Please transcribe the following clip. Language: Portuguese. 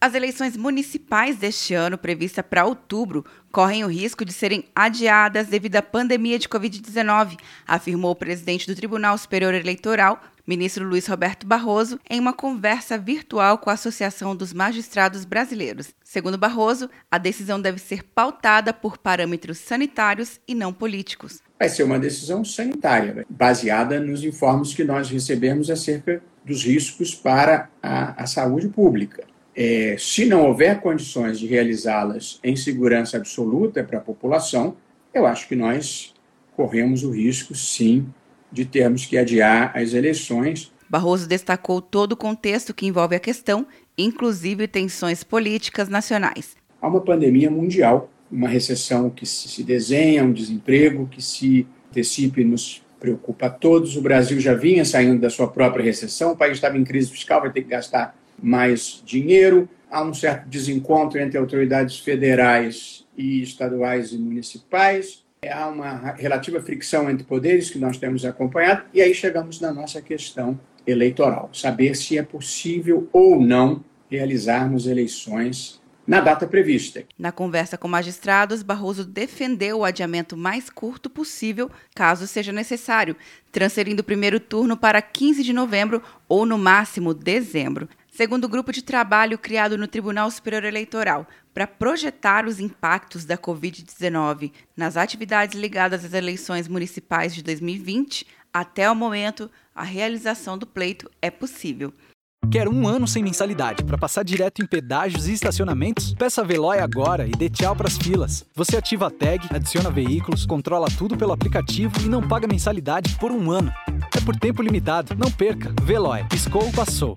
As eleições municipais deste ano, prevista para outubro, correm o risco de serem adiadas devido à pandemia de Covid-19, afirmou o presidente do Tribunal Superior Eleitoral, ministro Luiz Roberto Barroso, em uma conversa virtual com a Associação dos Magistrados Brasileiros. Segundo Barroso, a decisão deve ser pautada por parâmetros sanitários e não políticos. Vai ser uma decisão sanitária, baseada nos informes que nós recebemos acerca dos riscos para a, a saúde pública. É, se não houver condições de realizá-las em segurança absoluta para a população, eu acho que nós corremos o risco, sim, de termos que adiar as eleições. Barroso destacou todo o contexto que envolve a questão, inclusive tensões políticas nacionais. Há uma pandemia mundial, uma recessão que se desenha, um desemprego que se antecipe nos preocupa a todos. O Brasil já vinha saindo da sua própria recessão, o país estava em crise fiscal, vai ter que gastar mais dinheiro, há um certo desencontro entre autoridades federais e estaduais e municipais, há uma relativa fricção entre poderes que nós temos acompanhado, e aí chegamos na nossa questão eleitoral: saber se é possível ou não realizarmos eleições na data prevista. Na conversa com magistrados, Barroso defendeu o adiamento mais curto possível, caso seja necessário, transferindo o primeiro turno para 15 de novembro ou, no máximo, dezembro segundo o grupo de trabalho criado no Tribunal Superior Eleitoral para projetar os impactos da Covid-19 nas atividades ligadas às eleições municipais de 2020, até o momento, a realização do pleito é possível. Quer um ano sem mensalidade para passar direto em pedágios e estacionamentos? Peça a Veloy agora e dê tchau para as filas. Você ativa a tag, adiciona veículos, controla tudo pelo aplicativo e não paga mensalidade por um ano. É por tempo limitado. Não perca. Veloy. Piscou, passou.